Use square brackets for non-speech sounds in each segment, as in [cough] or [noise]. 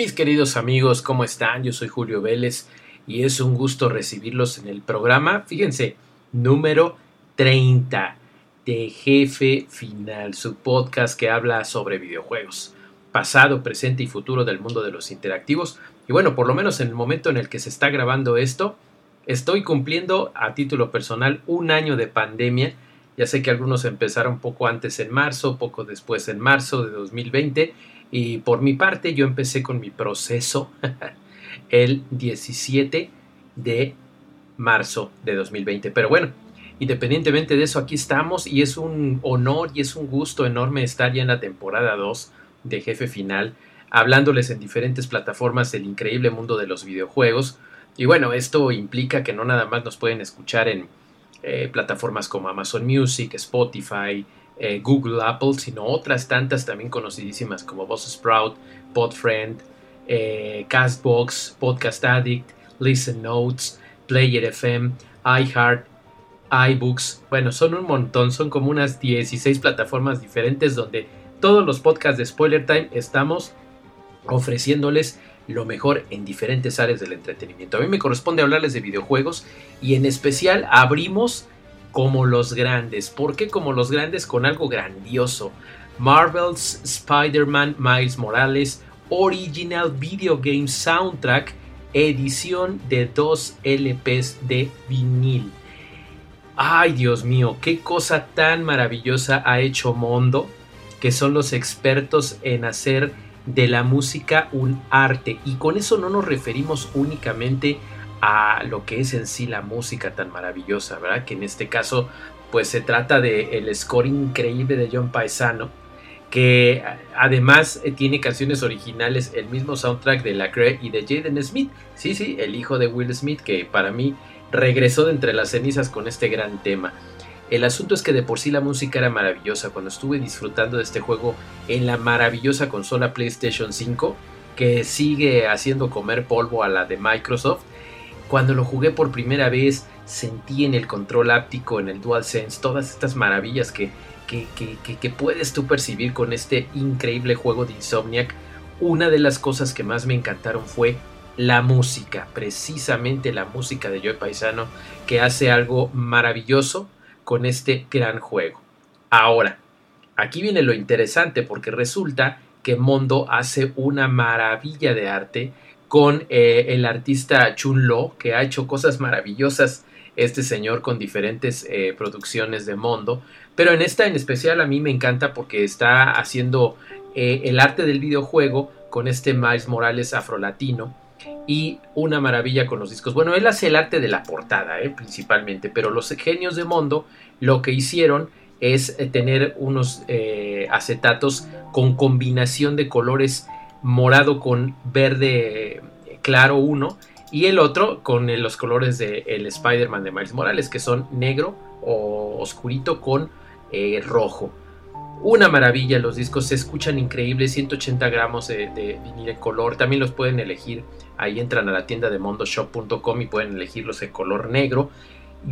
Mis queridos amigos, ¿cómo están? Yo soy Julio Vélez y es un gusto recibirlos en el programa, fíjense, número 30 de Jefe Final, su podcast que habla sobre videojuegos, pasado, presente y futuro del mundo de los interactivos. Y bueno, por lo menos en el momento en el que se está grabando esto, estoy cumpliendo a título personal un año de pandemia. Ya sé que algunos empezaron poco antes en marzo, poco después en marzo de 2020 y por mi parte yo empecé con mi proceso [laughs] el 17 de marzo de 2020. Pero bueno, independientemente de eso, aquí estamos y es un honor y es un gusto enorme estar ya en la temporada 2 de Jefe Final, hablándoles en diferentes plataformas del increíble mundo de los videojuegos. Y bueno, esto implica que no nada más nos pueden escuchar en eh, plataformas como Amazon Music, Spotify, eh, Google, Apple, sino otras tantas también conocidísimas como Buzzsprout, Podfriend, eh, Castbox, Podcast Addict, Listen Notes, Player FM, iHeart, iBooks. Bueno, son un montón, son como unas 16 plataformas diferentes donde todos los podcasts de Spoiler Time estamos ofreciéndoles lo mejor en diferentes áreas del entretenimiento. A mí me corresponde hablarles de videojuegos y en especial abrimos como los grandes. ¿Por qué como los grandes? Con algo grandioso. Marvel's Spider-Man Miles Morales Original Video Game Soundtrack edición de dos LPs de vinil. Ay, Dios mío, qué cosa tan maravillosa ha hecho Mondo, que son los expertos en hacer de la música un arte. Y con eso no nos referimos únicamente a lo que es en sí la música tan maravillosa, ¿verdad? Que en este caso, pues se trata de el score increíble de John Paisano, que además eh, tiene canciones originales, el mismo soundtrack de Lacrae y de Jaden Smith. Sí, sí, el hijo de Will Smith, que para mí regresó de entre las cenizas con este gran tema. El asunto es que de por sí la música era maravillosa. Cuando estuve disfrutando de este juego en la maravillosa consola PlayStation 5, que sigue haciendo comer polvo a la de Microsoft, cuando lo jugué por primera vez, sentí en el control áptico, en el DualSense, todas estas maravillas que, que, que, puedes tú percibir con este increíble juego de Insomniac. Una de las cosas que más me encantaron fue la música, precisamente la música de Joe Paisano, que hace algo maravilloso con este gran juego. Ahora, aquí viene lo interesante porque resulta que Mondo hace una maravilla de arte con eh, el artista Chun Lo, que ha hecho cosas maravillosas este señor con diferentes eh, producciones de Mondo. Pero en esta en especial a mí me encanta porque está haciendo eh, el arte del videojuego con este Miles Morales afrolatino y una maravilla con los discos. Bueno, él hace el arte de la portada, principalmente, pero los genios de Mondo lo que hicieron es tener unos acetatos con combinación de colores morado con verde claro uno y el otro con los colores de el Spider-Man de Miles Morales que son negro o oscurito con eh, rojo. Una maravilla, los discos se escuchan increíbles, 180 gramos de, de, color, también los pueden elegir, ahí entran a la tienda de mondoshop.com y pueden elegirlos en color negro.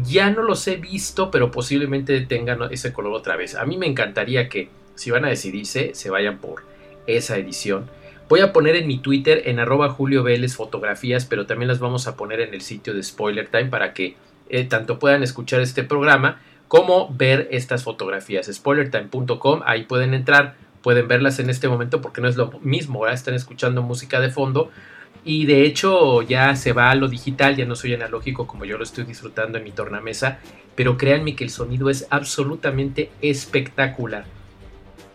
Ya no los he visto, pero posiblemente tengan ese color otra vez. A mí me encantaría que si van a decidirse, se vayan por esa edición Voy a poner en mi Twitter, en arroba Julio Vélez, fotografías, pero también las vamos a poner en el sitio de Spoiler Time para que eh, tanto puedan escuchar este programa como ver estas fotografías. Spoilertime.com, ahí pueden entrar, pueden verlas en este momento porque no es lo mismo, ahora están escuchando música de fondo. Y de hecho ya se va a lo digital, ya no soy analógico como yo lo estoy disfrutando en mi tornamesa, pero créanme que el sonido es absolutamente espectacular.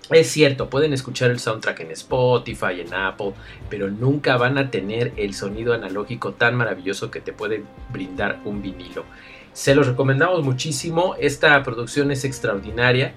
Es cierto, pueden escuchar el soundtrack en Spotify, en Apple, pero nunca van a tener el sonido analógico tan maravilloso que te puede brindar un vinilo. Se los recomendamos muchísimo. Esta producción es extraordinaria.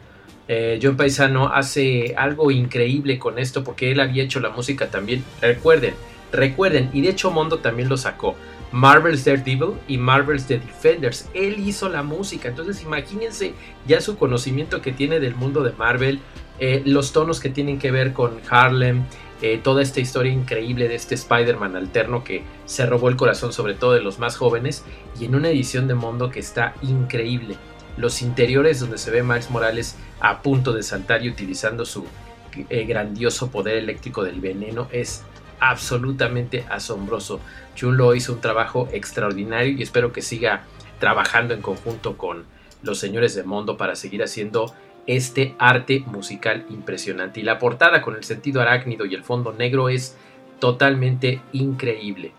Eh, John Paisano hace algo increíble con esto porque él había hecho la música también. Recuerden, recuerden, y de hecho Mondo también lo sacó. Marvel's Daredevil y Marvel's The Defenders. Él hizo la música, entonces imagínense ya su conocimiento que tiene del mundo de Marvel, eh, los tonos que tienen que ver con Harlem, eh, toda esta historia increíble de este Spider-Man alterno que se robó el corazón sobre todo de los más jóvenes y en una edición de Mondo que está increíble. Los interiores donde se ve Miles Morales a punto de saltar y utilizando su eh, grandioso poder eléctrico del veneno es absolutamente asombroso. Chun Lo hizo un trabajo extraordinario y espero que siga trabajando en conjunto con los señores de Mondo para seguir haciendo este arte musical impresionante. Y la portada con el sentido arácnido y el fondo negro es totalmente increíble.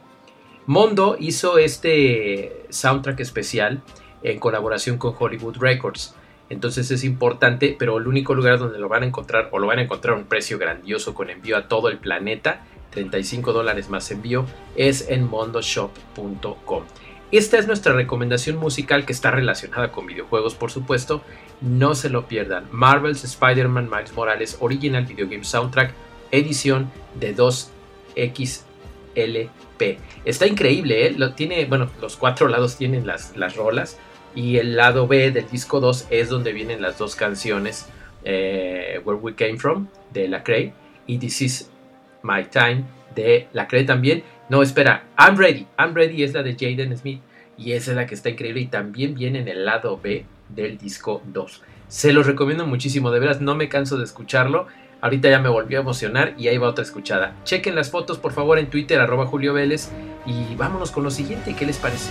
Mondo hizo este soundtrack especial en colaboración con Hollywood Records. Entonces es importante, pero el único lugar donde lo van a encontrar o lo van a encontrar a un precio grandioso con envío a todo el planeta, 35 dólares más envío, es en mondoshop.com. Esta es nuestra recomendación musical que está relacionada con videojuegos, por supuesto. No se lo pierdan. Marvel's Spider-Man Miles Morales Original Video Game Soundtrack, edición de 2XLP. Está increíble, ¿eh? Tiene, bueno, los cuatro lados tienen las, las rolas. Y el lado B del disco 2 es donde vienen las dos canciones. Eh, Where We Came From, de La Cray. Y This Is My Time, de La Cray también no, espera, I'm Ready. I'm Ready es la de Jaden Smith y esa es la que está increíble y también viene en el lado B del disco 2. Se los recomiendo muchísimo, de veras no me canso de escucharlo. Ahorita ya me volvió a emocionar y ahí va otra escuchada. Chequen las fotos por favor en Twitter arroba Julio Vélez y vámonos con lo siguiente, ¿qué les parece?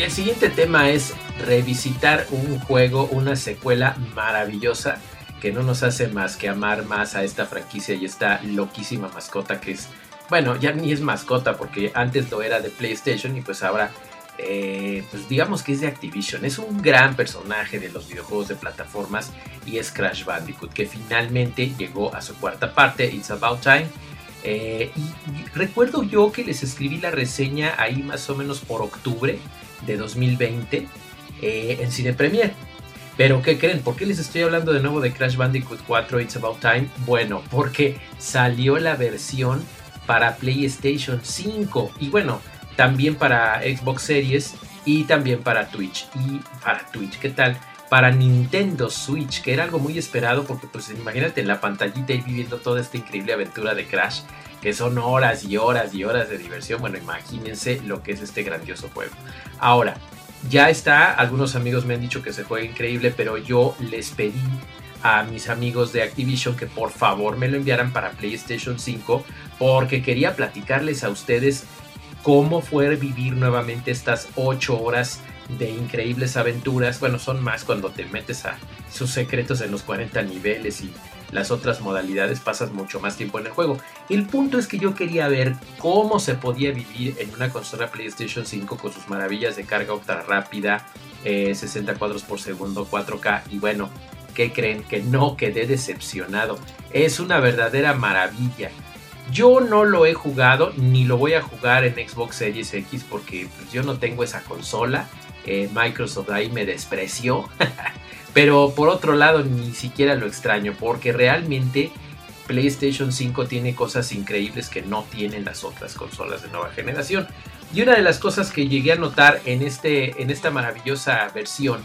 Y el siguiente tema es revisitar un juego, una secuela maravillosa que no nos hace más que amar más a esta franquicia y esta loquísima mascota que es, bueno, ya ni es mascota porque antes lo era de PlayStation y pues ahora, eh, pues digamos que es de Activision. Es un gran personaje de los videojuegos de plataformas y es Crash Bandicoot que finalmente llegó a su cuarta parte, It's About Time. Eh, y recuerdo yo que les escribí la reseña ahí más o menos por octubre de 2020 eh, en Cine Premier. Pero ¿qué creen? ¿Por qué les estoy hablando de nuevo de Crash Bandicoot 4 It's About Time? Bueno, porque salió la versión para PlayStation 5 y bueno, también para Xbox Series y también para Twitch. Y para Twitch, ¿qué tal? Para Nintendo Switch, que era algo muy esperado porque pues imagínate en la pantallita y viviendo toda esta increíble aventura de Crash que son horas y horas y horas de diversión. Bueno, imagínense lo que es este grandioso juego. Ahora, ya está, algunos amigos me han dicho que se juega increíble, pero yo les pedí a mis amigos de Activision que por favor me lo enviaran para PlayStation 5 porque quería platicarles a ustedes cómo fue vivir nuevamente estas 8 horas de increíbles aventuras. Bueno, son más cuando te metes a sus secretos en los 40 niveles y las otras modalidades pasas mucho más tiempo en el juego. El punto es que yo quería ver cómo se podía vivir en una consola PlayStation 5 con sus maravillas de carga ultra rápida, 60 eh, cuadros por segundo, 4K y bueno, ¿qué creen? Que no quedé decepcionado. Es una verdadera maravilla. Yo no lo he jugado ni lo voy a jugar en Xbox Series X porque pues, yo no tengo esa consola. Eh, Microsoft ahí me despreció. [laughs] Pero por otro lado, ni siquiera lo extraño, porque realmente PlayStation 5 tiene cosas increíbles que no tienen las otras consolas de nueva generación. Y una de las cosas que llegué a notar en, este, en esta maravillosa versión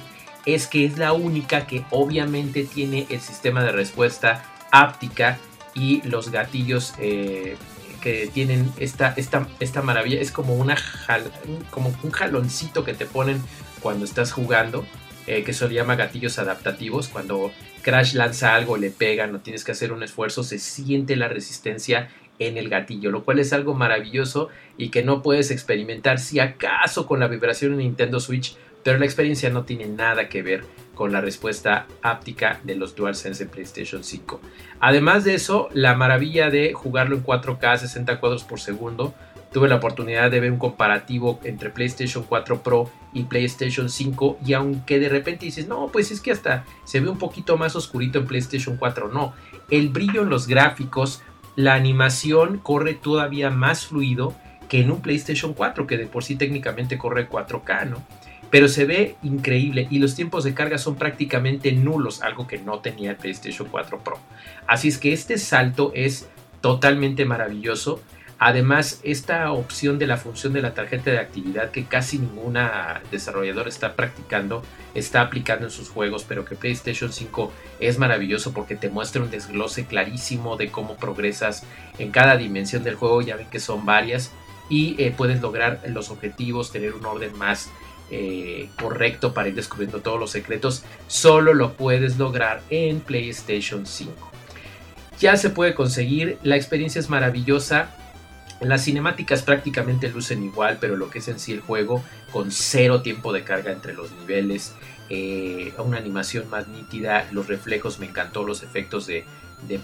es que es la única que obviamente tiene el sistema de respuesta áptica y los gatillos eh, que tienen esta, esta, esta maravilla. Es como, una como un jaloncito que te ponen cuando estás jugando. Eh, que eso llama gatillos adaptativos. Cuando Crash lanza algo, le pega, no tienes que hacer un esfuerzo, se siente la resistencia en el gatillo, lo cual es algo maravilloso y que no puedes experimentar si acaso con la vibración en Nintendo Switch, pero la experiencia no tiene nada que ver con la respuesta áptica de los DualSense en PlayStation 5. Además de eso, la maravilla de jugarlo en 4K 60 cuadros por segundo, tuve la oportunidad de ver un comparativo entre PlayStation 4 Pro y PlayStation 5 y aunque de repente dices, no, pues es que hasta se ve un poquito más oscurito en PlayStation 4, no, el brillo en los gráficos la animación corre todavía más fluido que en un PlayStation 4, que de por sí técnicamente corre 4K, ¿no? Pero se ve increíble y los tiempos de carga son prácticamente nulos, algo que no tenía el PlayStation 4 Pro. Así es que este salto es totalmente maravilloso Además, esta opción de la función de la tarjeta de actividad que casi ninguna desarrolladora está practicando, está aplicando en sus juegos, pero que PlayStation 5 es maravilloso porque te muestra un desglose clarísimo de cómo progresas en cada dimensión del juego, ya ven que son varias, y eh, puedes lograr los objetivos, tener un orden más eh, correcto para ir descubriendo todos los secretos, solo lo puedes lograr en PlayStation 5. Ya se puede conseguir, la experiencia es maravillosa, las cinemáticas prácticamente lucen igual, pero lo que es en sí el juego, con cero tiempo de carga entre los niveles, eh, una animación más nítida, los reflejos me encantó, los efectos de,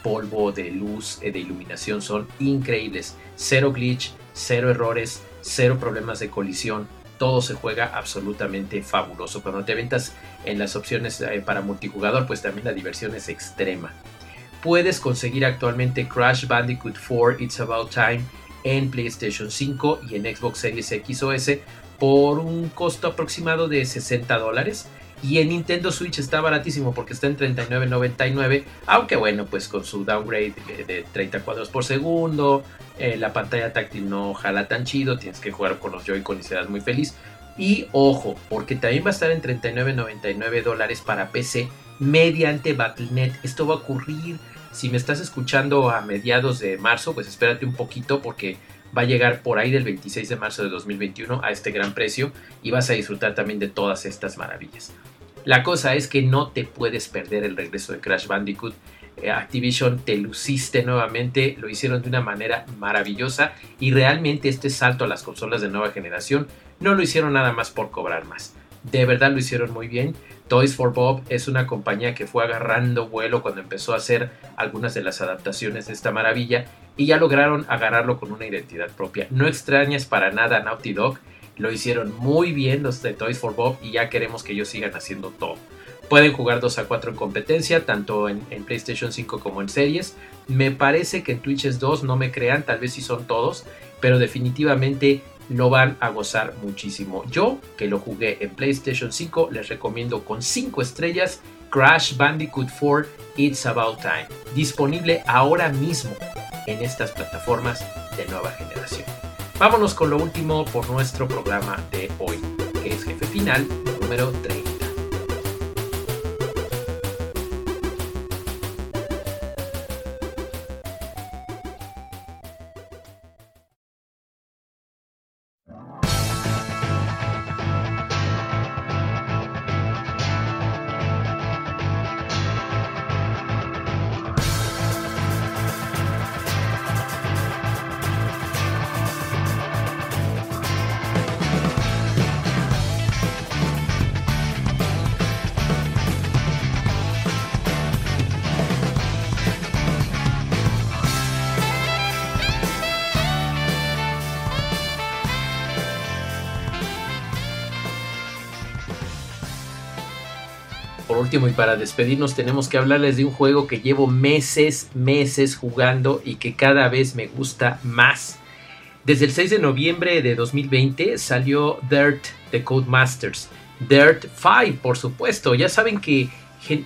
polvo, de luz, eh, de iluminación son increíbles. Cero glitch, cero errores, cero problemas de colisión, todo se juega absolutamente fabuloso. Cuando te aventas en las opciones eh, para multijugador, pues también la diversión es extrema. Puedes conseguir actualmente Crash Bandicoot 4 It's About Time en PlayStation 5 y en Xbox Series X o S por un costo aproximado de 60 dólares. Y en Nintendo Switch está baratísimo porque está en 39.99. Aunque bueno, pues con su downgrade de 30 cuadros por segundo. Eh, la pantalla táctil no jala tan chido. Tienes que jugar con los Joy-Con y serás muy feliz. Y ojo, porque también va a estar en 39.99 dólares para PC mediante Battle.net. Esto va a ocurrir si me estás escuchando a mediados de marzo, pues espérate un poquito porque va a llegar por ahí del 26 de marzo de 2021 a este gran precio y vas a disfrutar también de todas estas maravillas. La cosa es que no te puedes perder el regreso de Crash Bandicoot. Eh, Activision te luciste nuevamente, lo hicieron de una manera maravillosa y realmente este salto a las consolas de nueva generación no lo hicieron nada más por cobrar más. De verdad lo hicieron muy bien. Toys for Bob es una compañía que fue agarrando vuelo cuando empezó a hacer algunas de las adaptaciones de esta maravilla y ya lograron agarrarlo con una identidad propia. No extrañas para nada a Naughty Dog, lo hicieron muy bien los de Toys for Bob y ya queremos que ellos sigan haciendo todo. Pueden jugar 2 a 4 en competencia, tanto en, PlayStation 5 como en series. Me parece que en Twitch es 2, no me crean, tal vez sí son todos, pero definitivamente lo van a gozar muchísimo. Yo, que lo jugué en PlayStation 5, les recomiendo con 5 estrellas Crash Bandicoot 4 It's About Time, disponible ahora mismo en estas plataformas de nueva generación. Vámonos con lo último por nuestro programa de hoy, que es Jefe Final número 30. Último y para despedirnos tenemos que hablarles de un juego que llevo meses, meses jugando y que cada vez me gusta más. Desde el 6 de noviembre de 2020 salió Dirt The Codemasters. Dirt 5, por supuesto. Ya saben que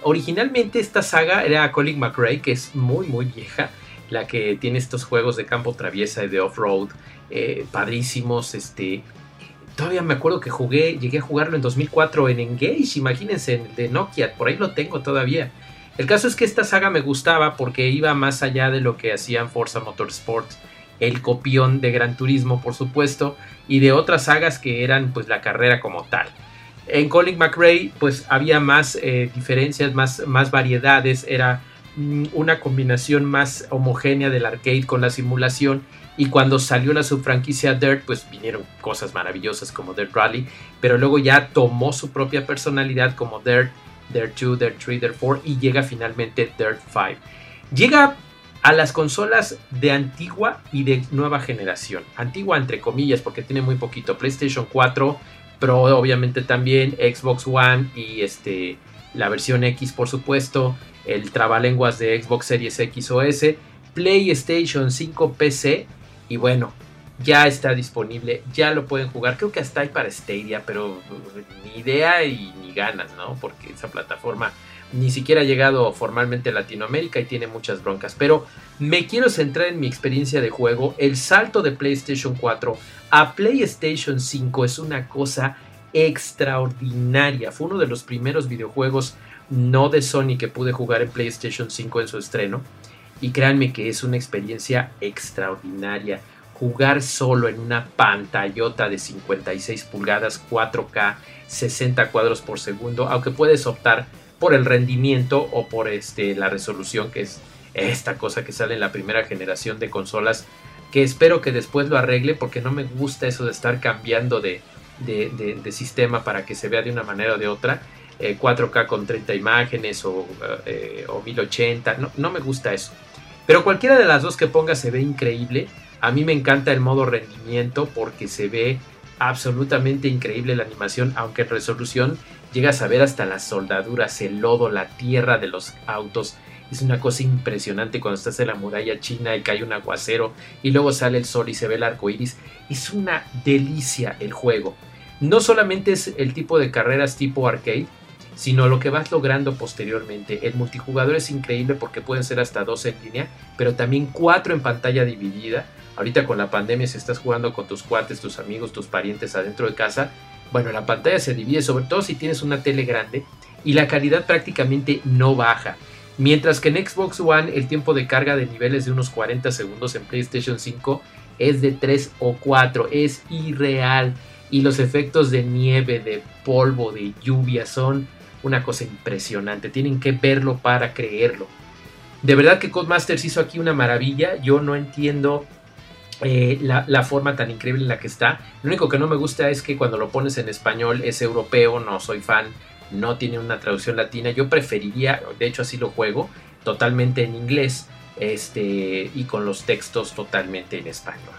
originalmente esta saga era Colin McRae, que es muy, muy vieja. La que tiene estos juegos de campo traviesa y de off-road. Eh, padrísimos. Este, Todavía me acuerdo que jugué, llegué a jugarlo en 2004 en Engage, imagínense, de Nokia, por ahí lo tengo todavía. El caso es que esta saga me gustaba porque iba más allá de lo que hacían Forza Motorsport el copión de Gran Turismo, por supuesto, y de otras sagas que eran pues la carrera como tal. En Colin McRae pues había más eh, diferencias, más, más variedades, era mm, una combinación más homogénea del arcade con la simulación y cuando salió la subfranquicia Dirt pues vinieron cosas maravillosas como Dirt Rally, pero luego ya tomó su propia personalidad como Dirt, Dirt 2, Dirt 3, Dirt 4 y llega finalmente Dirt 5. Llega a las consolas de antigua y de nueva generación. Antigua entre comillas porque tiene muy poquito. PlayStation 4, Pro obviamente también, Xbox One y este, la versión X por supuesto, el trabalenguas de Xbox Series X o S, PlayStation 5 PC y bueno, ya está disponible, ya lo pueden jugar. Creo que hasta hay para Stadia, pero ni idea y ni ganas, ¿no? Porque esa plataforma ni siquiera ha llegado formalmente a Latinoamérica y tiene muchas broncas. Pero me quiero centrar en mi experiencia de juego. El salto de PlayStation 4 a PlayStation 5 es una cosa extraordinaria. Fue uno de los primeros videojuegos no de Sony que pude jugar en PlayStation 5 en su estreno. Y créanme que es una experiencia extraordinaria. Jugar solo en una pantallota de 56 pulgadas 4K 60 cuadros por segundo, aunque puedes optar por el rendimiento o por este, la resolución, que es esta cosa que sale en la primera generación de consolas, que espero que después lo arregle porque no me gusta eso de estar cambiando de, de, sistema para que se vea de una manera o de otra. 4K eh, con 30 imágenes o, eh, o 1080, no, no me gusta eso. Pero cualquiera de las dos que ponga se ve increíble. A mí me encanta el modo rendimiento porque se ve absolutamente increíble la animación, aunque en resolución llegas a ver hasta las soldaduras, el lodo, la tierra de los autos. Es una cosa impresionante cuando estás en la muralla china y cae un aguacero y luego sale el sol y se ve el arco iris. Es una delicia el juego. No solamente es el tipo de carreras tipo arcade, sino lo que vas logrando posteriormente. El multijugador es increíble porque pueden ser hasta dos en línea, pero también cuatro en pantalla dividida. Ahorita con la pandemia, si estás jugando con tus cuates, tus amigos, tus parientes adentro de casa, bueno, la pantalla se divide, sobre todo si tienes una tele grande, y la calidad prácticamente no baja. Mientras que en Xbox One el tiempo de carga de niveles de unos 40 segundos en PlayStation 5 es de 3 o 4, es irreal. Y los efectos de nieve, de polvo, de lluvia son una cosa impresionante. Tienen que verlo para creerlo. De verdad que Codemasters hizo aquí una maravilla. Yo no entiendo eh, la, forma tan increíble en la que está. Lo único que no me gusta es que cuando lo pones en español es europeo, no soy fan, no tiene una traducción latina. Yo preferiría, de hecho así lo juego, totalmente en inglés este, y con los textos totalmente en español.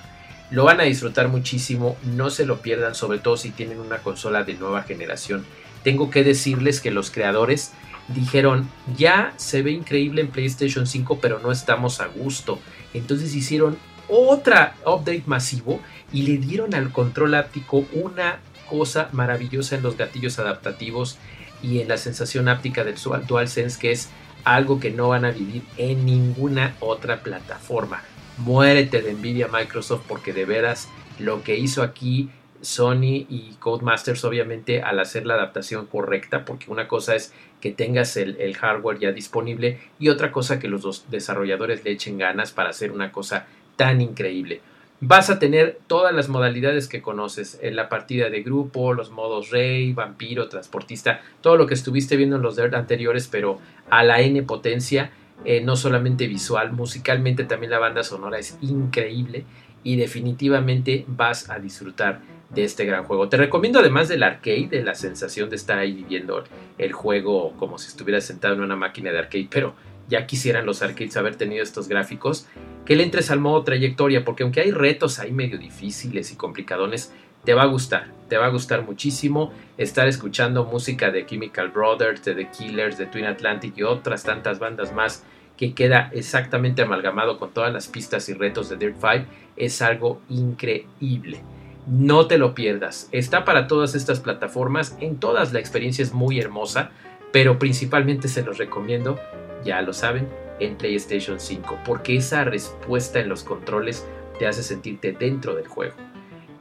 Lo van a disfrutar muchísimo, no se lo pierdan, sobre todo si tienen una consola de nueva generación. Tengo que decirles que los creadores dijeron, ya se ve increíble en PlayStation 5, pero no estamos a gusto. Entonces hicieron otra update masivo y le dieron al control áptico una cosa maravillosa en los gatillos adaptativos y en la sensación áptica del DualSense que es algo que no van a vivir en ninguna otra plataforma. Muérete de Nvidia Microsoft porque de veras lo que hizo aquí Sony y Codemasters obviamente al hacer la adaptación correcta porque una cosa es que tengas el, hardware ya disponible y otra cosa que los desarrolladores le echen ganas para hacer una cosa tan increíble. Vas a tener todas las modalidades que conoces en la partida de grupo, los modos rey, vampiro, transportista, todo lo que estuviste viendo en los anteriores, pero a la N potencia, eh, no solamente visual, musicalmente también la banda sonora es increíble y definitivamente vas a disfrutar de este gran juego. Te recomiendo además del arcade, de la sensación de estar ahí viviendo el juego como si estuvieras sentado en una máquina de arcade, pero ya quisieran los arcades haber tenido estos gráficos, que le entres al modo trayectoria, porque aunque hay retos ahí medio difíciles y complicadones, te va a gustar, te va a gustar muchísimo estar escuchando música de Chemical Brothers, de The Killers, de Twin Atlantic y otras tantas bandas más que queda exactamente amalgamado con todas las pistas y retos de Dirt 5, es algo increíble. No te lo pierdas, está para todas estas plataformas, en todas la experiencia es muy hermosa, pero principalmente se los recomiendo ya lo saben, en PlayStation 5, porque esa respuesta en los controles te hace sentirte dentro del juego.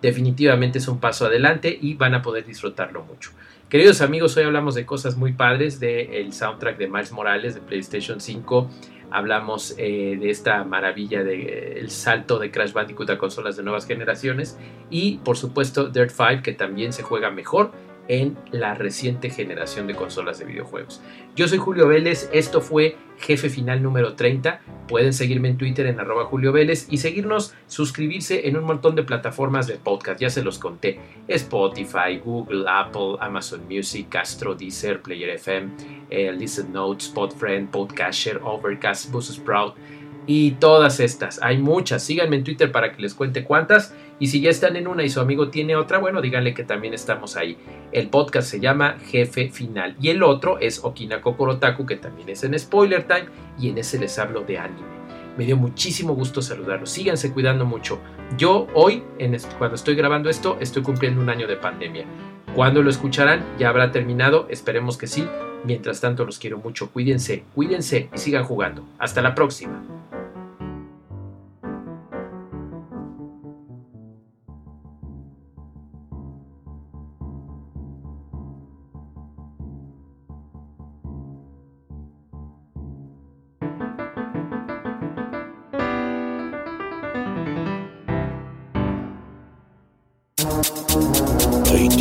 Definitivamente es un paso adelante y van a poder disfrutarlo mucho. Queridos amigos, hoy hablamos de cosas muy padres del soundtrack de Miles Morales de PlayStation 5. Hablamos eh, de esta maravilla del el salto de Crash Bandicoot a consolas de nuevas generaciones. Y por supuesto Dirt 5 que también se juega mejor en la reciente generación de consolas de videojuegos. Yo soy Julio Vélez, esto fue Jefe Final número 30. Pueden seguirme en Twitter en arroba Julio Vélez y seguirnos, suscribirse en un montón de plataformas de podcast, ya se los conté. Spotify, Google, Apple, Amazon Music, Castro, Deezer, Player FM, eh, Listen Notes, Podfriend, Podcasher, Overcast, Buzzsprout y todas estas. Hay muchas. Síganme en Twitter para que les cuente cuántas. Y si ya están en una y su amigo tiene otra, bueno, díganle que también estamos ahí. El podcast se llama Jefe Final. Y el otro es Okina Kokorotaku, que también es en Spoiler Time. Y en ese les hablo de anime. Me dio muchísimo gusto saludarlos. Síganse cuidando mucho. Yo hoy, en cuando estoy grabando esto, estoy cumpliendo un año de pandemia. Cuando lo escucharán, ya habrá terminado. Esperemos que sí. Mientras tanto, los quiero mucho. Cuídense, cuídense y sigan jugando. Hasta la próxima.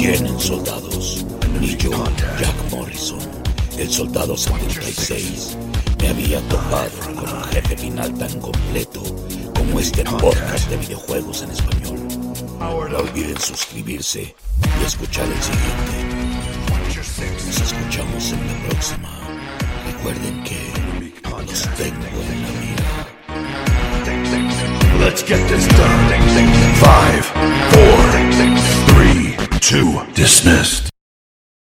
Ahí tienen soldados. Y yo, Jack Morrison, el soldado 76, me había topado con un jefe final tan completo como este podcast de videojuegos en español. No olviden suscribirse y escuchar el siguiente. Nos escuchamos en la próxima. Recuerden que los tengo en la mira. Let's get this done. Five, four, three, two, dismissed.